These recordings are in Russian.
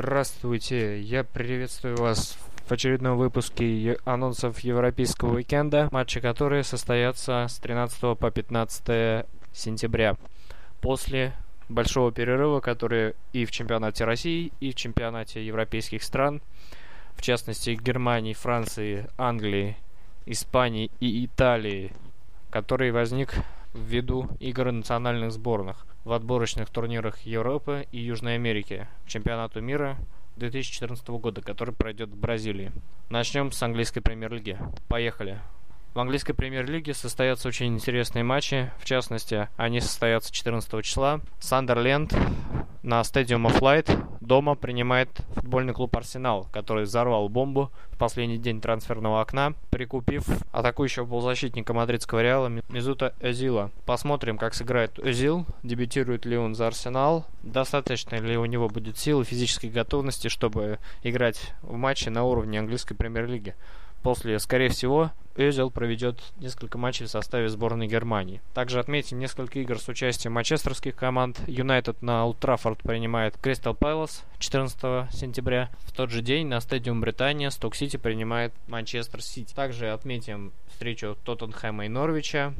Здравствуйте, я приветствую вас в очередном выпуске анонсов Европейского уикенда, матчи которые состоятся с 13 по 15 сентября. После большого перерыва, который и в чемпионате России, и в чемпионате европейских стран, в частности Германии, Франции, Англии, Испании и Италии, который возник ввиду игр национальных сборных в отборочных турнирах Европы и Южной Америки к чемпионату мира 2014 года, который пройдет в Бразилии. Начнем с английской премьер-лиги. Поехали. В английской премьер-лиге состоятся очень интересные матчи. В частности, они состоятся 14 числа. Сандерленд на Stadium of Light дома принимает футбольный клуб Арсенал, который взорвал бомбу в последний день трансферного окна, прикупив атакующего полузащитника мадридского Реала Мизута Эзила. Посмотрим, как сыграет Эзил, дебютирует ли он за Арсенал, достаточно ли у него будет силы физической готовности, чтобы играть в матче на уровне английской премьер-лиги. После, скорее всего, Озил проведет несколько матчей в составе сборной Германии. Также отметим несколько игр с участием манчестерских команд. Юнайтед на Олд принимает Кристал Пэлас 14 сентября. В тот же день на стадиум Британия Сток Сити принимает Манчестер Сити. Также отметим встречу Тоттенхэма и Норвича,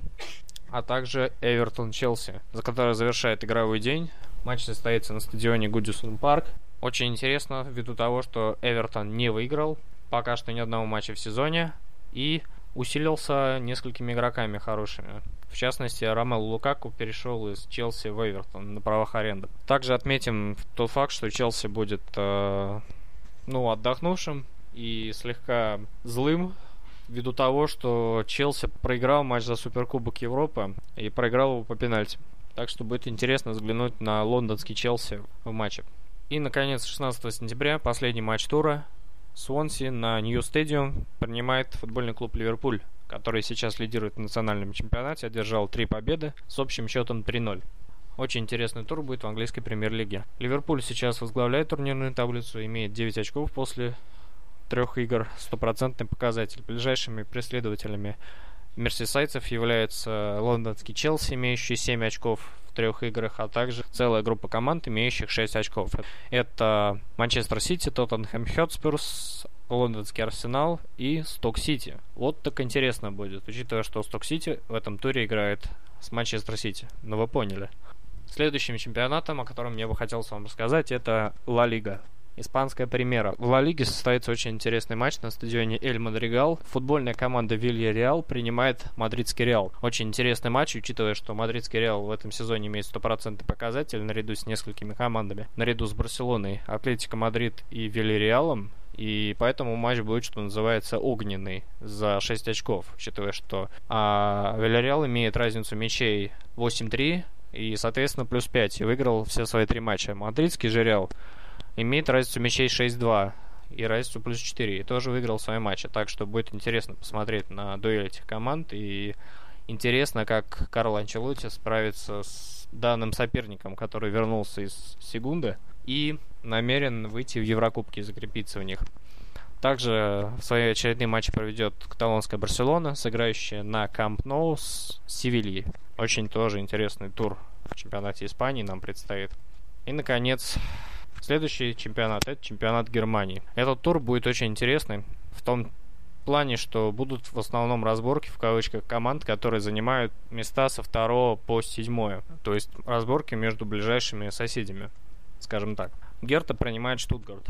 а также Эвертон Челси, за которой завершает игровой день. Матч состоится на стадионе Гудисон Парк. Очень интересно, ввиду того, что Эвертон не выиграл пока что ни одного матча в сезоне и усилился несколькими игроками хорошими. В частности, Ромел Лукаку перешел из Челси в Эвертон на правах аренды. Также отметим тот факт, что Челси будет э, ну, отдохнувшим и слегка злым ввиду того, что Челси проиграл матч за Суперкубок Европы и проиграл его по пенальти. Так что будет интересно взглянуть на лондонский Челси в матче. И, наконец, 16 сентября, последний матч тура. Свонси на Нью Стадиум принимает футбольный клуб Ливерпуль, который сейчас лидирует в национальном чемпионате, одержал три победы с общим счетом 3-0. Очень интересный тур будет в английской премьер-лиге. Ливерпуль сейчас возглавляет турнирную таблицу, имеет 9 очков после трех игр, стопроцентный показатель. Ближайшими преследователями мерсисайдцев являются лондонский Челси, имеющий 7 очков в трех играх, а также целая группа команд, имеющих 6 очков. Это Манчестер Сити, Тоттенхэм Хотспурс, лондонский Арсенал и Сток Сити. Вот так интересно будет, учитывая, что Сток Сити в этом туре играет с Манчестер Сити. Ну вы поняли. Следующим чемпионатом, о котором я бы хотел вам рассказать, это Ла Лига. Испанская примера. В Ла Лиге состоится очень интересный матч на стадионе Эль Мадригал. Футбольная команда Вилья Реал принимает мадридский Реал. Очень интересный матч, учитывая, что мадридский Реал в этом сезоне имеет стопроцентный показатель наряду с несколькими командами. Наряду с Барселоной, Атлетико Мадрид и Вильяреалом. И поэтому матч будет, что называется, огненный за 6 очков, учитывая, что а, Вильяреал имеет разницу мячей 8-3 и, соответственно, плюс 5 и выиграл все свои три матча. Мадридский же Реал имеет разницу мячей 6-2 и разницу плюс 4. И тоже выиграл свои матчи. Так что будет интересно посмотреть на дуэль этих команд. И интересно, как Карл Анчелотти справится с данным соперником, который вернулся из Сегунды и намерен выйти в Еврокубки и закрепиться в них. Также в своей очередной матче проведет каталонская Барселона, сыграющая на Камп Ноу с Севильей. Очень тоже интересный тур в чемпионате Испании нам предстоит. И, наконец, Следующий чемпионат это чемпионат Германии. Этот тур будет очень интересный в том плане, что будут в основном разборки в кавычках команд, которые занимают места со второго по седьмое. То есть разборки между ближайшими соседями, скажем так. Герта принимает Штутгарт.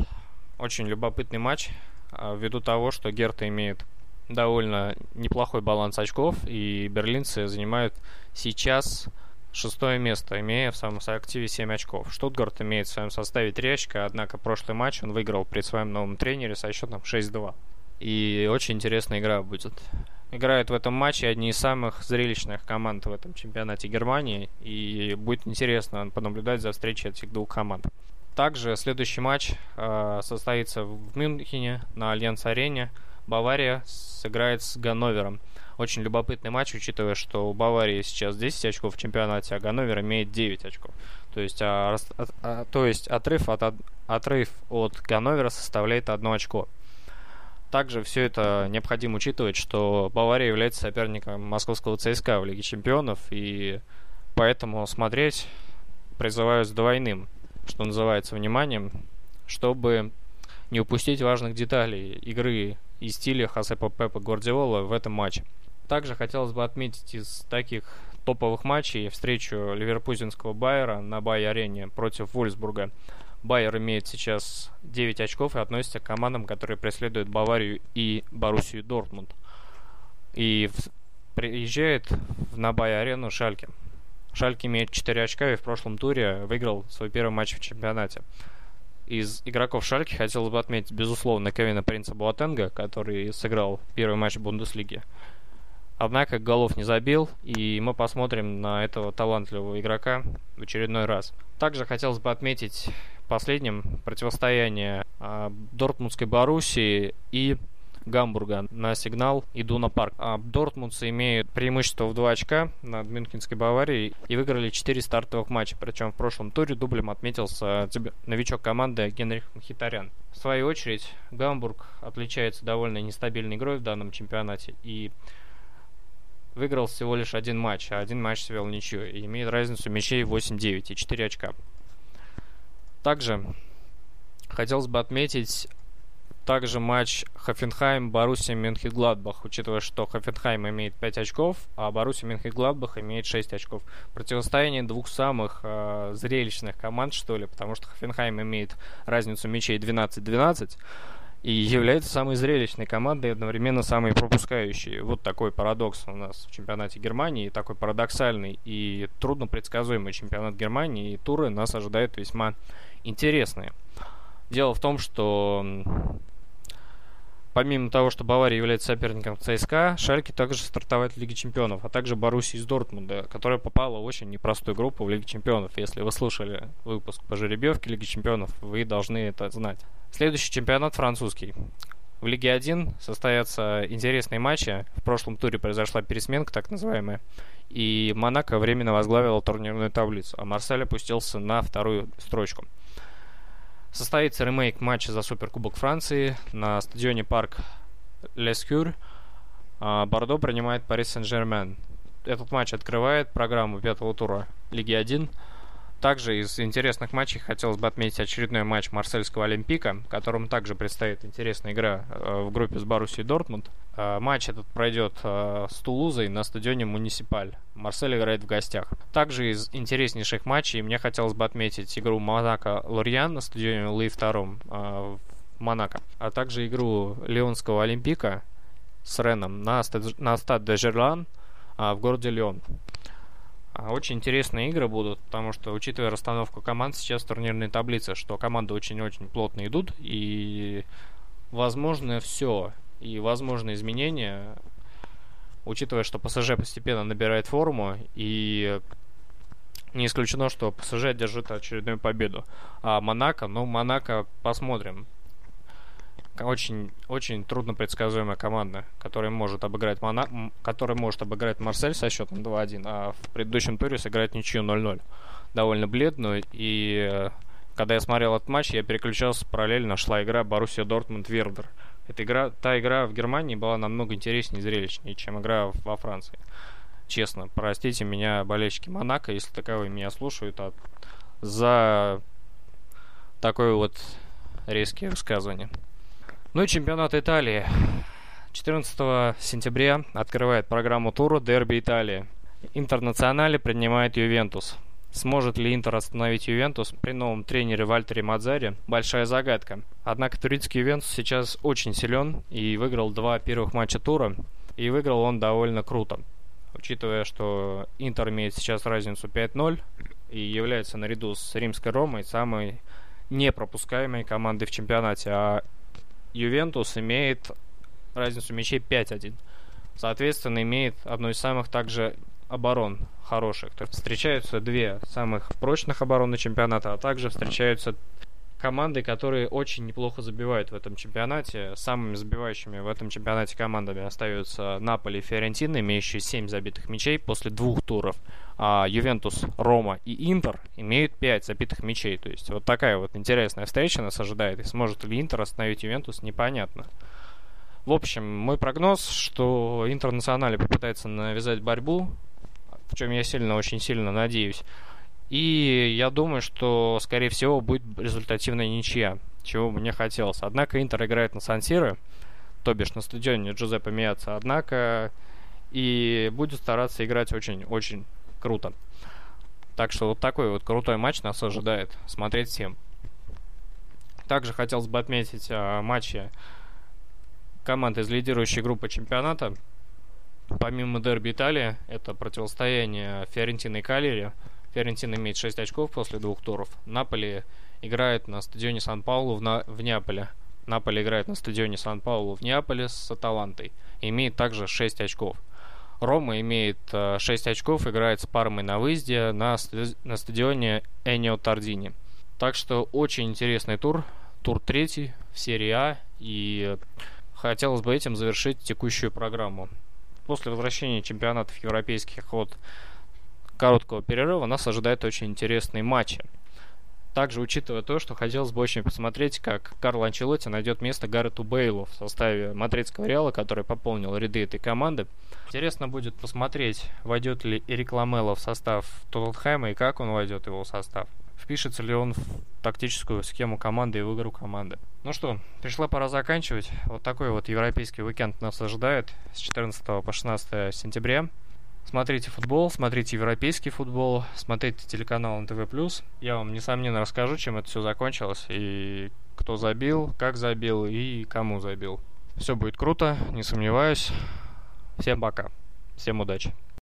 Очень любопытный матч, а, ввиду того, что Герта имеет довольно неплохой баланс очков, и берлинцы занимают сейчас Шестое место, имея в своем активе 7 очков. Штутгарт имеет в своем составе 3 очка, однако прошлый матч он выиграл при своем новом тренере со счетом 6-2. И очень интересная игра будет. Играют в этом матче одни из самых зрелищных команд в этом чемпионате Германии, и будет интересно понаблюдать за встречей этих двух команд. Также следующий матч э, состоится в Мюнхене на Альянс-арене. Бавария сыграет с Ганновером. Очень любопытный матч, учитывая, что у Баварии сейчас 10 очков в чемпионате, а Ганновер имеет 9 очков. То есть, а, а, то есть отрыв, от, отрыв от Ганновера составляет 1 очко. Также все это необходимо учитывать, что Бавария является соперником московского ЦСКА в Лиге Чемпионов, и поэтому смотреть призываю с двойным, что называется, вниманием, чтобы не упустить важных деталей игры и стиля Хосепа Пепа Гвардиола в этом матче. Также хотелось бы отметить из таких топовых матчей встречу ливерпузинского Байера на Бай-арене против Вольсбурга. Байер имеет сейчас 9 очков и относится к командам, которые преследуют Баварию и Боруссию Дортмунд. И в... приезжает на Бай-арену Шальке. Шальке имеет 4 очка и в прошлом туре выиграл свой первый матч в чемпионате. Из игроков Шальки хотелось бы отметить, безусловно, Кевина Принца Буатенга, который сыграл первый матч в Бундеслиге. Однако голов не забил, и мы посмотрим на этого талантливого игрока в очередной раз. Также хотелось бы отметить последним противостояние э, Дортмундской Боруссии и Гамбурга на сигнал иду на парк. А Дортмундцы имеют преимущество в 2 очка над Мюнхенской Баварией и выиграли 4 стартовых матча. Причем в прошлом туре дублем отметился новичок команды Генрих Мхитарян. В свою очередь, Гамбург отличается довольно нестабильной игрой в данном чемпионате и выиграл всего лишь один матч, а один матч свел ничью и имеет разницу мячей 8-9 и 4 очка. Также хотелось бы отметить также матч Хофенхайм Боруссия Мюнхен-Гладбах, учитывая, что Хофенхайм имеет 5 очков, а Боруссия Мюнхен-Гладбах имеет 6 очков. Противостояние двух самых э, зрелищных команд, что ли, потому что Хофенхайм имеет разницу мячей 12-12, и является самой зрелищной командой одновременно самой пропускающей. Вот такой парадокс у нас в чемпионате Германии, такой парадоксальный и трудно предсказуемый чемпионат Германии, и туры нас ожидают весьма интересные. Дело в том, что помимо того, что Бавария является соперником ЦСКА, Шальки также стартовать в Лиге Чемпионов, а также Боруссия из Дортмунда, которая попала в очень непростую группу в Лиге Чемпионов. Если вы слушали выпуск по жеребьевке Лиги Чемпионов, вы должны это знать. Следующий чемпионат французский. В Лиге 1 состоятся интересные матчи. В прошлом туре произошла пересменка, так называемая. И Монако временно возглавила турнирную таблицу, а Марсель опустился на вторую строчку. Состоится ремейк матча за Суперкубок Франции на стадионе Парк Лескюр. Бордо принимает Пари Сен-Жермен. Этот матч открывает программу пятого тура Лиги 1. Также из интересных матчей хотелось бы отметить очередной матч Марсельского Олимпика, которому также предстоит интересная игра э, в группе с Боруссией Дортмунд. Э, матч этот пройдет э, с Тулузой на стадионе Муниципаль. Марсель играет в гостях. Также из интереснейших матчей мне хотелось бы отметить игру Монако-Лорьян на стадионе Луи II в Монако, а также игру Леонского Олимпика с Реном на, стад, на стад де Жерлан в городе Леон. А, очень интересные игры будут, потому что, учитывая расстановку команд сейчас в турнирной таблице, что команды очень-очень плотно идут, и возможно все, и возможны изменения, учитывая, что ПСЖ постепенно набирает форму, и не исключено, что ПСЖ одержит очередную победу. А Монако, ну, Монако посмотрим очень, очень трудно предсказуемая команда, которая может обыграть Мона... которая может обыграть Марсель со счетом 2-1, а в предыдущем туре сыграть ничью 0-0. Довольно бледную. И э, когда я смотрел этот матч, я переключался параллельно, шла игра Боруссия Дортмунд Вердер. Эта игра, та игра в Германии была намного интереснее и зрелищнее, чем игра во Франции. Честно, простите меня, болельщики Монако, если таковые меня слушают, а за такое вот резкие высказывания. Ну и чемпионат Италии. 14 сентября открывает программу тура Дерби Италии. Интернационале принимает Ювентус. Сможет ли Интер остановить Ювентус при новом тренере Вальтере Мадзаре? Большая загадка. Однако турецкий Ювентус сейчас очень силен и выиграл два первых матча тура. И выиграл он довольно круто. Учитывая, что Интер имеет сейчас разницу 5-0 и является наряду с Римской Ромой самой непропускаемой командой в чемпионате. А Ювентус имеет разницу мячей 5-1. Соответственно, имеет одну из самых также оборон хороших. То есть встречаются две самых прочных обороны чемпионата, а также встречаются команды, которые очень неплохо забивают в этом чемпионате. Самыми забивающими в этом чемпионате командами остаются Наполи и Фиорентина, имеющие 7 забитых мячей после двух туров. А Ювентус, Рома и Интер имеют 5 забитых мячей. То есть вот такая вот интересная встреча нас ожидает. И сможет ли Интер остановить Ювентус, непонятно. В общем, мой прогноз, что Интернационале попытается навязать борьбу, в чем я сильно, очень сильно надеюсь. И я думаю, что, скорее всего, будет результативная ничья. чего мне хотелось. Однако Интер играет на Сан-Сиро, то бишь на стадионе Джузеппе Миаца, однако и будет стараться играть очень-очень круто. Так что вот такой вот крутой матч нас ожидает. Смотреть всем. Также хотелось бы отметить а, матчи команд из лидирующей группы чемпионата. Помимо дерби Италии, это противостояние Фиорентины и Калери. Фиорентина имеет 6 очков после двух туров. Наполи играет на стадионе Сан-Паулу в, на... в Неаполе. Наполи играет на стадионе Сан-Паулу в Неаполе с Аталантой. Имеет также 6 очков. Рома имеет 6 э, очков, играет с Пармой на выезде на, на стадионе Энио Тардини. Так что очень интересный тур. Тур третий в серии А. И хотелось бы этим завершить текущую программу. После возвращения чемпионатов европейских от короткого перерыва нас ожидают очень интересные матчи. Также учитывая то, что хотелось бы очень посмотреть, как Карл Анчелотти найдет место Гаррету Бейлу в составе мадридского Реала, который пополнил ряды этой команды. Интересно будет посмотреть, войдет ли Эрик Ламело в состав Тоттенхэма и как он войдет его состав. Впишется ли он в тактическую схему команды и в игру команды. Ну что, пришла пора заканчивать. Вот такой вот европейский уикенд нас ожидает с 14 по 16 сентября. Смотрите футбол, смотрите европейский футбол, смотрите телеканал НТВ+. Я вам, несомненно, расскажу, чем это все закончилось, и кто забил, как забил и кому забил. Все будет круто, не сомневаюсь. Всем пока. Всем удачи.